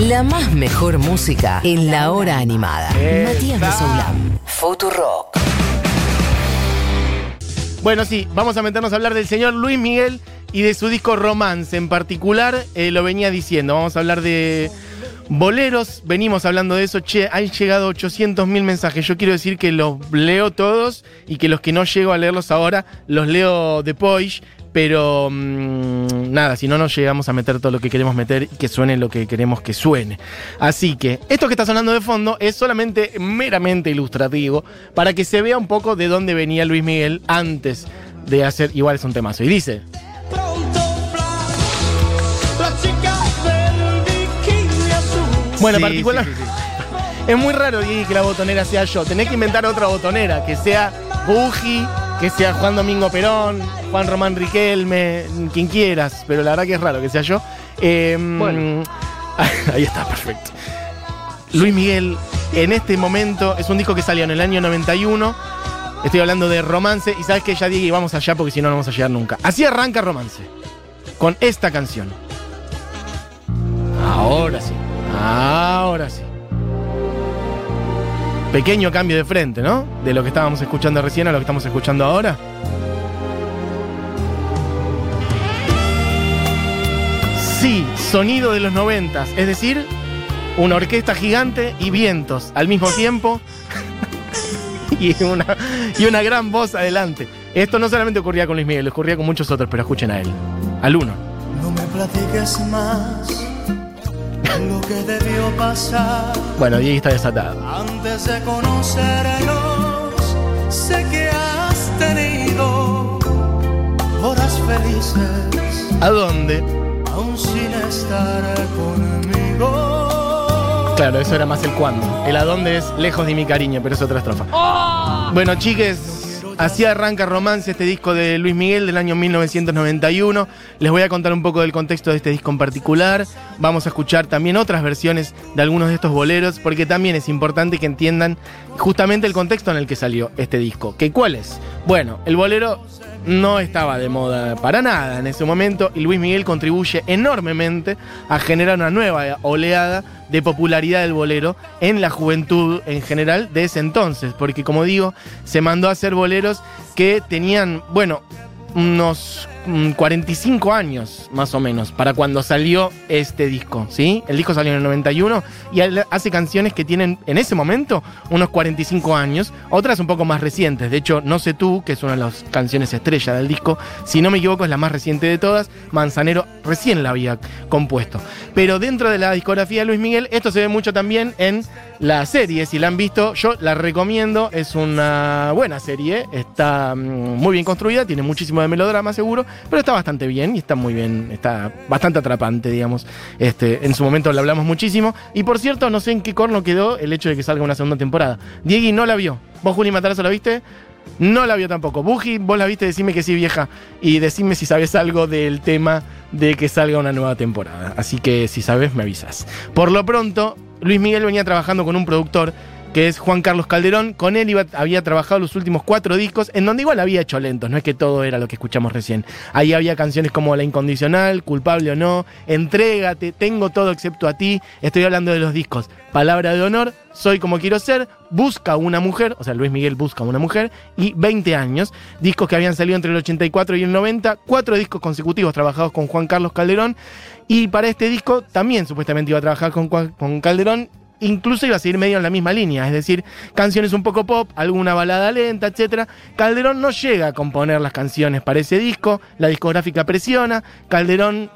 La más mejor música en la hora animada. Matías de Soulam. Futurock. Bueno, sí, vamos a meternos a hablar del señor Luis Miguel y de su disco Romance. En particular, eh, lo venía diciendo. Vamos a hablar de boleros. Venimos hablando de eso. Che, han llegado 800 mil mensajes. Yo quiero decir que los leo todos y que los que no llego a leerlos ahora, los leo después. Pero mm, nada, si no nos llegamos a meter todo lo que queremos meter y que suene lo que queremos que suene. Así que esto que está sonando de fondo es solamente meramente ilustrativo para que se vea un poco de dónde venía Luis Miguel antes de hacer. Igual es un temazo. Y dice. Bueno, en Sí, particular. sí, sí, Es muy raro que la botonera sea yo. Tenés que inventar otra botonera, que sea Buji, que sea Juan Domingo Perón, Juan Román Riquelme, quien quieras, pero la verdad que es raro que sea yo. Eh, Bueno. Ahí está, perfecto. Luis Miguel, en este momento, es un disco que salió en el año 91. Estoy hablando de romance, y sabes que ya y vamos allá porque si no, no vamos a llegar nunca. Así arranca romance, con esta canción. Ahora sí, ahora sí. Pequeño cambio de frente, ¿no? De lo que estábamos escuchando recién a lo que estamos escuchando ahora. Sí, sonido de los noventas, es decir, una orquesta gigante y vientos al mismo tiempo y, una, y una gran voz adelante. Esto no solamente ocurría con Luis Miguel, ocurría con muchos otros, pero escuchen a él. Al uno. No me platiques más lo que debió pasar Bueno, Diego está desatado. antes de conocernos. Sé que has tenido horas felices, ¿A dónde? Aún sin estar conmigo. Claro, eso era más el cuándo. El a dónde es lejos de mi cariño, pero es otra estrofa. Bueno, chiques, así arranca Romance, este disco de Luis Miguel del año 1991. Les voy a contar un poco del contexto de este disco en particular. Vamos a escuchar también otras versiones de algunos de estos boleros, porque también es importante que entiendan justamente el contexto en el que salió este disco. ¿Que cuál es? Bueno, el bolero no estaba de moda para nada en ese momento y Luis Miguel contribuye enormemente a generar una nueva oleada de popularidad del bolero en la juventud en general de ese entonces, porque como digo, se mandó a hacer boleros que tenían, bueno, unos 45 años más o menos para cuando salió este disco, ¿sí? El disco salió en el 91 y hace canciones que tienen en ese momento unos 45 años, otras un poco más recientes. De hecho, No sé tú, que es una de las canciones estrella del disco, si no me equivoco es la más reciente de todas, Manzanero recién la había compuesto. Pero dentro de la discografía de Luis Miguel, esto se ve mucho también en la serie, si la han visto, yo la recomiendo, es una buena serie, está mm, muy bien construida, tiene muchísimo de melodrama seguro, pero está bastante bien y está muy bien, está bastante atrapante, digamos. Este, en su momento la hablamos muchísimo. Y por cierto, no sé en qué corno quedó el hecho de que salga una segunda temporada. Diegui no la vio. ¿Vos, Juli Matarazo, la viste? No la vio tampoco. Buji, vos la viste, decime que sí, vieja. Y decime si sabes algo del tema de que salga una nueva temporada. Así que si sabes, me avisas. Por lo pronto, Luis Miguel venía trabajando con un productor que es Juan Carlos Calderón. Con él había trabajado los últimos cuatro discos, en donde igual había hecho lentos, no es que todo era lo que escuchamos recién. Ahí había canciones como La Incondicional, Culpable o No, Entrégate, Tengo todo excepto a ti. Estoy hablando de los discos Palabra de Honor, Soy como quiero ser, Busca una mujer, o sea, Luis Miguel busca una mujer, y 20 años. Discos que habían salido entre el 84 y el 90, cuatro discos consecutivos trabajados con Juan Carlos Calderón. Y para este disco también supuestamente iba a trabajar con, con Calderón incluso iba a seguir medio en la misma línea, es decir, canciones un poco pop, alguna balada lenta, etc. Calderón no llega a componer las canciones para ese disco, la discográfica presiona, Calderón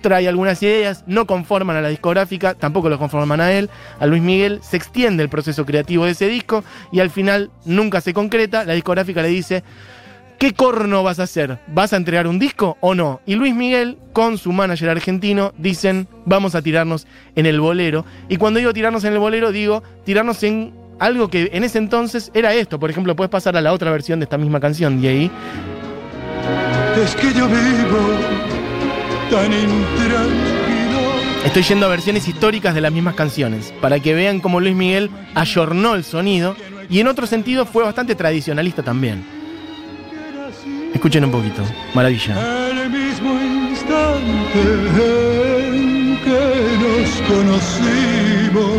trae algunas ideas, no conforman a la discográfica, tampoco lo conforman a él, a Luis Miguel, se extiende el proceso creativo de ese disco y al final nunca se concreta, la discográfica le dice, ¿Qué corno vas a hacer? ¿Vas a entregar un disco o no? Y Luis Miguel, con su manager argentino, dicen, vamos a tirarnos en el bolero. Y cuando digo tirarnos en el bolero, digo tirarnos en algo que en ese entonces era esto. Por ejemplo, puedes pasar a la otra versión de esta misma canción, y ahí. Es que yo vivo tan. Estoy yendo a versiones históricas de las mismas canciones, para que vean cómo Luis Miguel ayornó el sonido y en otro sentido fue bastante tradicionalista también. Escuchen un poquito, maravilla. El mismo instante en que nos conocimos.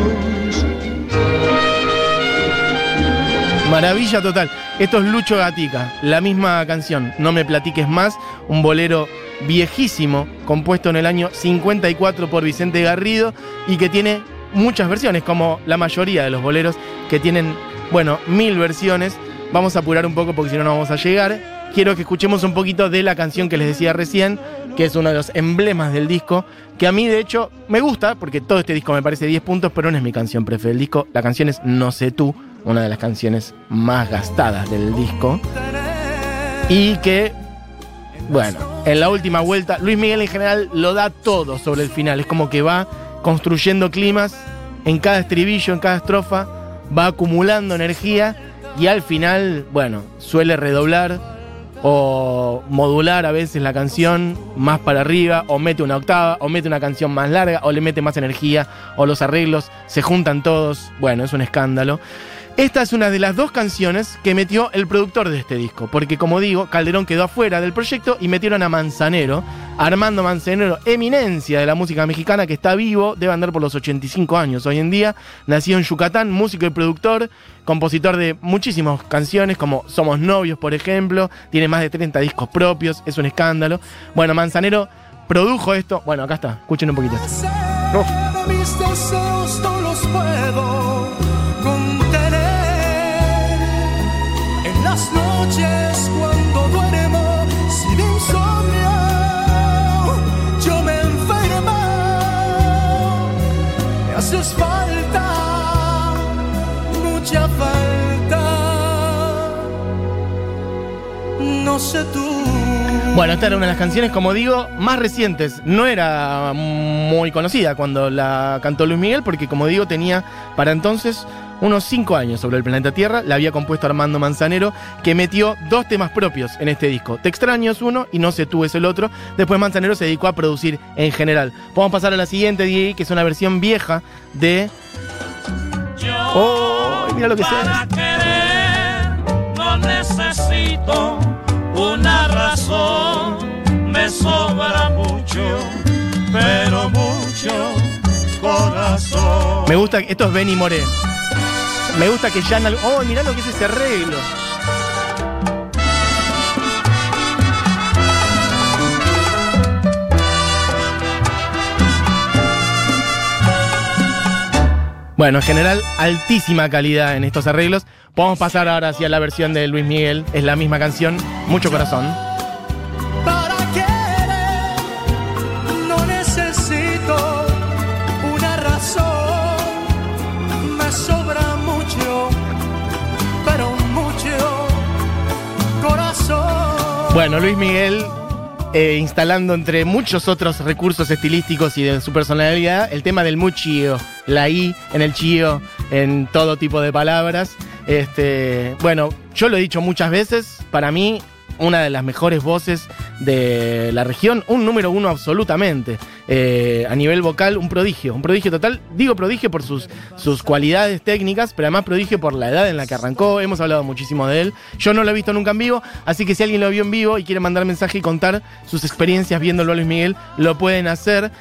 Maravilla total. Esto es Lucho Gatica, la misma canción, No me platiques más, un bolero viejísimo, compuesto en el año 54 por Vicente Garrido y que tiene muchas versiones, como la mayoría de los boleros que tienen, bueno, mil versiones. Vamos a apurar un poco porque si no, no vamos a llegar. Quiero que escuchemos un poquito de la canción que les decía recién, que es uno de los emblemas del disco, que a mí de hecho me gusta, porque todo este disco me parece 10 puntos, pero no es mi canción preferida del disco. La canción es No sé tú, una de las canciones más gastadas del disco. Y que, bueno, en la última vuelta, Luis Miguel en general lo da todo sobre el final. Es como que va construyendo climas en cada estribillo, en cada estrofa, va acumulando energía y al final, bueno, suele redoblar o modular a veces la canción más para arriba, o mete una octava, o mete una canción más larga, o le mete más energía, o los arreglos se juntan todos. Bueno, es un escándalo. Esta es una de las dos canciones que metió el productor de este disco, porque como digo, Calderón quedó afuera del proyecto y metieron a Manzanero, Armando Manzanero, eminencia de la música mexicana que está vivo, debe andar por los 85 años hoy en día, nacido en Yucatán, músico y productor, compositor de muchísimas canciones como Somos Novios, por ejemplo, tiene más de 30 discos propios, es un escándalo. Bueno, Manzanero produjo esto, bueno, acá está, escuchen un poquito. No sé tú. Bueno, esta era una de las canciones, como digo, más recientes. No era muy conocida cuando la cantó Luis Miguel, porque como digo, tenía para entonces unos 5 años sobre el planeta Tierra. La había compuesto Armando Manzanero, que metió dos temas propios en este disco. Te extraño es uno y No sé tú es el otro. Después Manzanero se dedicó a producir en general. Podemos pasar a la siguiente, Diego, que es una versión vieja de... ¡Oh! Mira lo que sea. querer no necesito una razón, me sobra mucho, pero mucho corazón. Me gusta, esto es Benny Moré. Me gusta que ya ¡Oh, mirá lo que es ese arreglo! Bueno, en general, altísima calidad en estos arreglos. Podemos pasar ahora hacia la versión de Luis Miguel. Es la misma canción, mucho corazón. Para querer no necesito una razón, me sobra mucho, pero mucho corazón. Bueno, Luis Miguel eh, instalando entre muchos otros recursos estilísticos y de su personalidad el tema del muy chío, la I en el chío, en todo tipo de palabras. Este, bueno, yo lo he dicho muchas veces, para mí una de las mejores voces de la región, un número uno absolutamente. Eh, a nivel vocal, un prodigio, un prodigio total. Digo prodigio por sus, sus cualidades técnicas, pero además prodigio por la edad en la que arrancó. Hemos hablado muchísimo de él. Yo no lo he visto nunca en vivo, así que si alguien lo vio en vivo y quiere mandar mensaje y contar sus experiencias viéndolo a Luis Miguel, lo pueden hacer.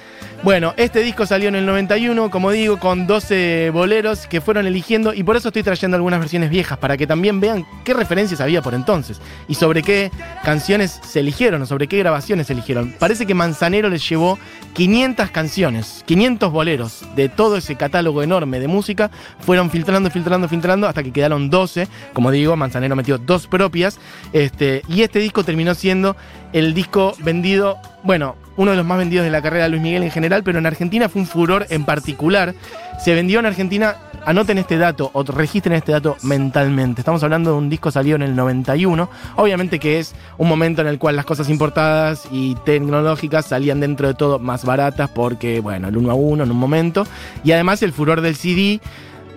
Bueno, este disco salió en el 91, como digo, con 12 boleros que fueron eligiendo y por eso estoy trayendo algunas versiones viejas, para que también vean qué referencias había por entonces y sobre qué canciones se eligieron sobre qué grabaciones eligieron. Parece que Manzanero les llevó 500 canciones, 500 boleros de todo ese catálogo enorme de música, fueron filtrando, filtrando, filtrando hasta que quedaron 12. Como digo, Manzanero metió dos propias este, y este disco terminó siendo el disco vendido, bueno, uno de los más vendidos de la carrera de Luis Miguel en general, pero en Argentina fue un furor en particular. Se vendió en Argentina, anoten este dato o registren este dato mentalmente. Estamos hablando de un disco salido en el 91. Obviamente que es un momento en el cual las cosas importadas y tecnológicas salían dentro de todo más baratas porque, bueno, el uno a uno en un momento. Y además el furor del CD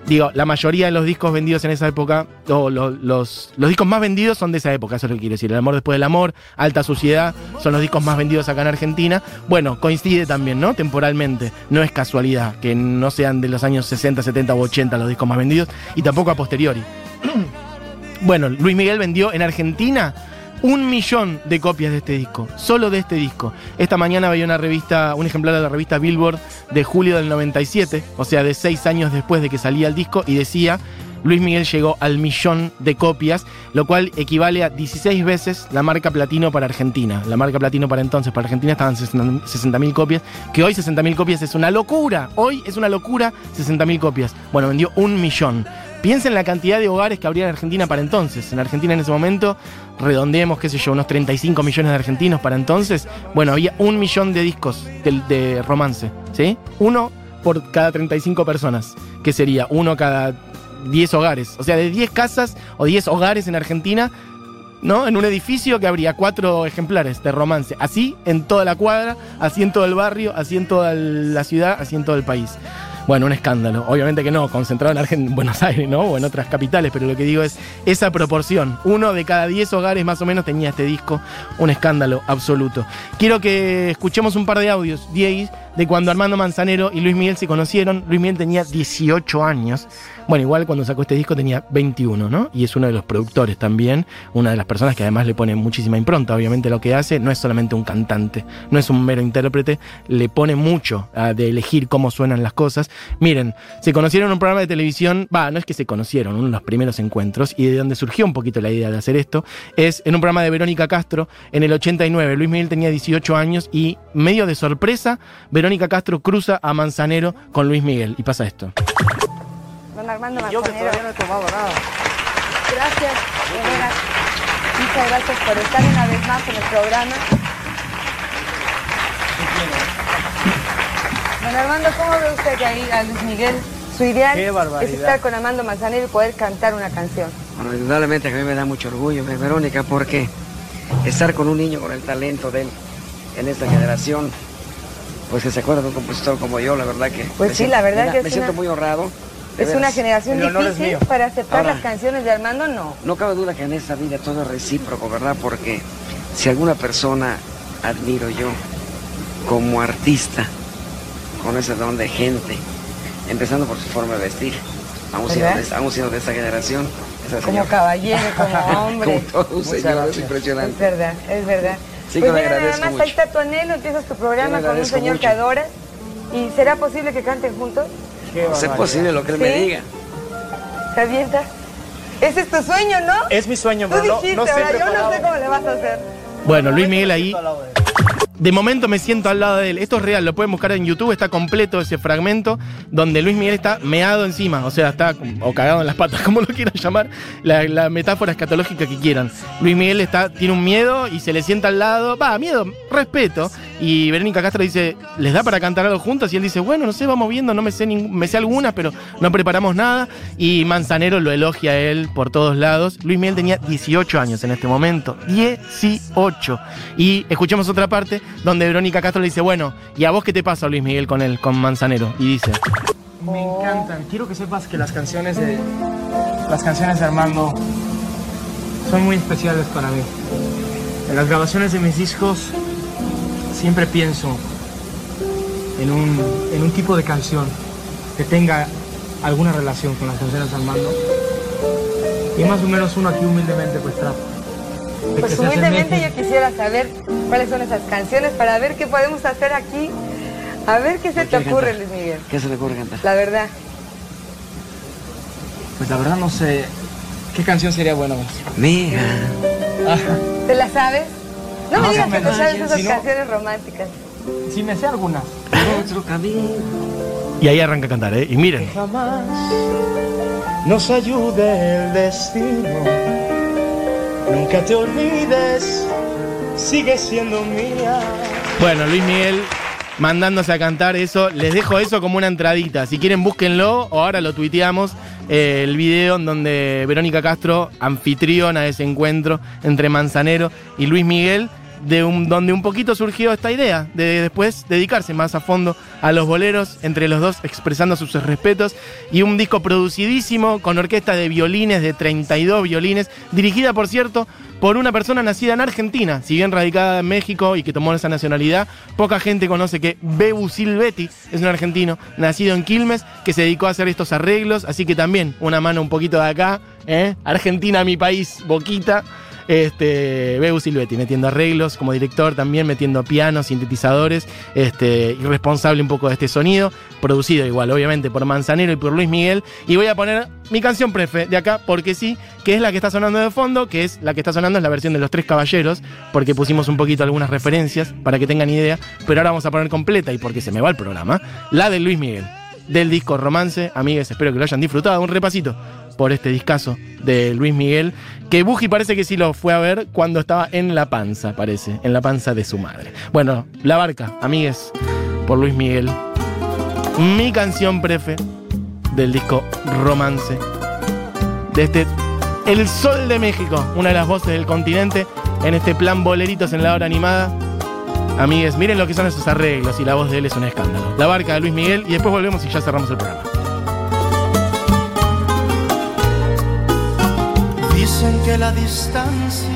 Digo, la mayoría de los discos vendidos en esa época, o lo- los, los discos más vendidos son de esa época, eso es lo que quiero decir. El amor después del amor, Alta Suciedad, son los discos más vendidos acá en Argentina. Bueno, coincide también, ¿no? Temporalmente. No es casualidad que no sean de los años 60, 70 u 80 los discos más vendidos, y tampoco a posteriori. bueno, Luis Miguel vendió en Argentina un millón de copias de este disco, solo de este disco. Esta mañana veía una revista, un ejemplar de la revista Billboard de julio del 97, o sea, de seis años después de que salía el disco, y decía Luis Miguel llegó al millón de copias, lo cual equivale a 16 veces la marca platino para Argentina. La marca platino para entonces, para Argentina estaban 60.000 copias, que hoy 60.000 copias es una locura. Hoy es una locura 60.000 copias. Bueno, vendió un millón. Piensen la cantidad de hogares que habría en Argentina para entonces. En Argentina en ese momento, redondeemos, qué sé yo, unos 35 millones de argentinos para entonces. Bueno, había un millón de discos de, romance, ¿sí? Uno por cada 35 personas, que sería uno cada 10 hogares. O sea, de 10 casas o 10 hogares en Argentina, ¿no? En un edificio que habría cuatro ejemplares de romance. Así en toda la cuadra, así en todo el barrio, así en toda la ciudad, así en todo el país. Bueno, un escándalo. Obviamente que no, concentrado en, Buenos Aires, ¿no? O en otras capitales, pero lo que digo es esa proporción. Uno de cada 10 hogares más o menos tenía este disco. Un escándalo absoluto. Quiero que escuchemos un par de audios, 10 de cuando Armando Manzanero y Luis Miguel se conocieron. Luis Miguel tenía 18 años. Bueno, igual cuando sacó este disco tenía 21, ¿no? Y es uno de los productores también, una de las personas que además le pone muchísima impronta. Obviamente lo que hace no es solamente un cantante, no es un mero intérprete, le pone mucho de elegir cómo suenan las cosas. Miren, se conocieron en un programa de televisión, va, no es que se conocieron, uno de los primeros encuentros, y de donde surgió un poquito la idea de hacer esto, es en un programa de Verónica Castro en el 89. Luis Miguel tenía 18 años y medio de sorpresa, Verónica Castro cruza a Manzanero con Luis Miguel. Y pasa esto. Don Armando Yo que Manzanero. todavía no he tomado nada. Gracias. Muchas gracias por estar una vez más en el programa. Don Armando, ¿cómo ve usted que ahí a Luis Miguel? Su ideal es estar con Armando Manzanero y poder cantar una canción. Bueno, indudablemente que a mí me da mucho orgullo, eh, Verónica, porque estar con un niño con el talento de él en esta generación, pues que se acuerda de un compositor como yo, la verdad que... Pues me sí, siento- la verdad mira, que es Me siento una- muy honrado. Es una generación difícil para aceptar Ahora- las canciones de Armando, no. No cabe duda que en esta vida todo es recíproco, ¿verdad? Porque si alguna persona admiro yo como artista, con ese don de gente, empezando por su forma de vestir, aún siendo, ¿Verdad? de, aún siendo de esta generación, esa Como señora. caballero, como hombre. Como todo un señor, es gracias. Es impresionante. verdad, es verdad. Sí, pues que mira, nada más, mucho. ahí está tu anhelo, empiezas tu programa con un señor que mucho. adoras. ¿Y será posible que canten juntos? Qué Es posible lo que él me ¿Sí? diga. ¿Te avientas? Ese es tu sueño, ¿no? Es mi sueño, Tú pero no, dijiste, no sé ahora yo no sé cómo le vas a hacer. Bueno, Luis Miguel ahí. De momento me siento al lado de él. Esto es real, lo pueden buscar en YouTube, está completo ese fragmento donde Luis Miguel está meado encima, o sea, está o cagado en las patas, como lo quieran llamar, la, metáfora escatológica que quieran. Luis Miguel está, tiene un miedo y se le sienta al lado, va, miedo, respeto. Y Verónica Castro dice, ¿les da para cantar algo juntos? Y él dice, bueno, no sé, vamos viendo, no me sé, me sé algunas, pero no preparamos nada. Y Manzanero lo elogia a él por todos lados. Luis Miguel tenía 18 años en este momento, 18. Y escuchemos otra parte donde Verónica Castro le dice, bueno, ¿y a vos qué te pasa, Luis Miguel, con él, con Manzanero? Y dice, Me encantan. Quiero que sepas que las canciones de las canciones de Armando son muy especiales para mí. En las grabaciones de mis discos siempre pienso en un, en un tipo de canción que tenga alguna relación con las canciones de Armando. Y más o menos uno aquí humildemente pues trata. Pues humildemente yo quisiera saber cuáles son esas canciones para ver qué podemos hacer aquí. A ver qué se te ocurre, cantar? Luis Miguel. ¿Qué se le ocurre cantar? La verdad. Pues la verdad no sé qué canción sería buena. más. Mira, ¿Te la sabes? No me Más digas que te sabes esas Si no- canciones románticas. Sí me sé algunas. otro camino. y ahí arranca a cantar, ¿eh? Y miren, jamás nos ayude el destino. Nunca te olvides, sigue siendo mía. bueno, Luis Miguel mandándose a cantar eso, les dejo eso como una entradita. Si quieren, búsquenlo o ahora lo tuiteamos. eh, el video en donde Verónica Castro anfitriona ese encuentro entre Manzanero y Luis Miguel, de un, donde un poquito surgió esta idea de después dedicarse más a fondo a los boleros, entre los dos expresando sus respetos, y un disco producidísimo con orquesta de violines, de 32 violines, dirigida, por cierto, por una persona nacida en Argentina, si bien radicada en México y que tomó esa nacionalidad, poca gente conoce que Bebu Silvetti es un argentino nacido en Quilmes que se dedicó a hacer estos arreglos, así que también una mano un poquito de acá, ¿eh? Argentina, mi país, boquita. Este, Beu Silvetti metiendo arreglos como director, también metiendo pianos, sintetizadores, este, y responsable un poco de este sonido, producido igual, obviamente, por Manzanero y por Luis Miguel. Y voy a poner mi canción prefe de acá, porque sí, que es la que está sonando de fondo, que es la que está sonando es la versión de Los Tres Caballeros, porque pusimos un poquito algunas referencias para que tengan idea, pero ahora vamos a poner completa y porque se me va el programa, la de Luis Miguel, del disco Romance. Amigues, espero que lo hayan disfrutado. Un repasito por este discazo de Luis Miguel, que Buji parece que sí lo fue a ver cuando estaba en la panza, parece, en la panza de su madre. Bueno, La Barca, amigues, por Luis Miguel. Mi canción prefe del disco Romance. De este El Sol de México, una de las voces del continente, en este plan boleritos en la hora animada. Amigues, miren lo que son esos arreglos y la voz de él es un escándalo. La barca de Luis Miguel y después volvemos y ya cerramos el programa. Dicen que la distancia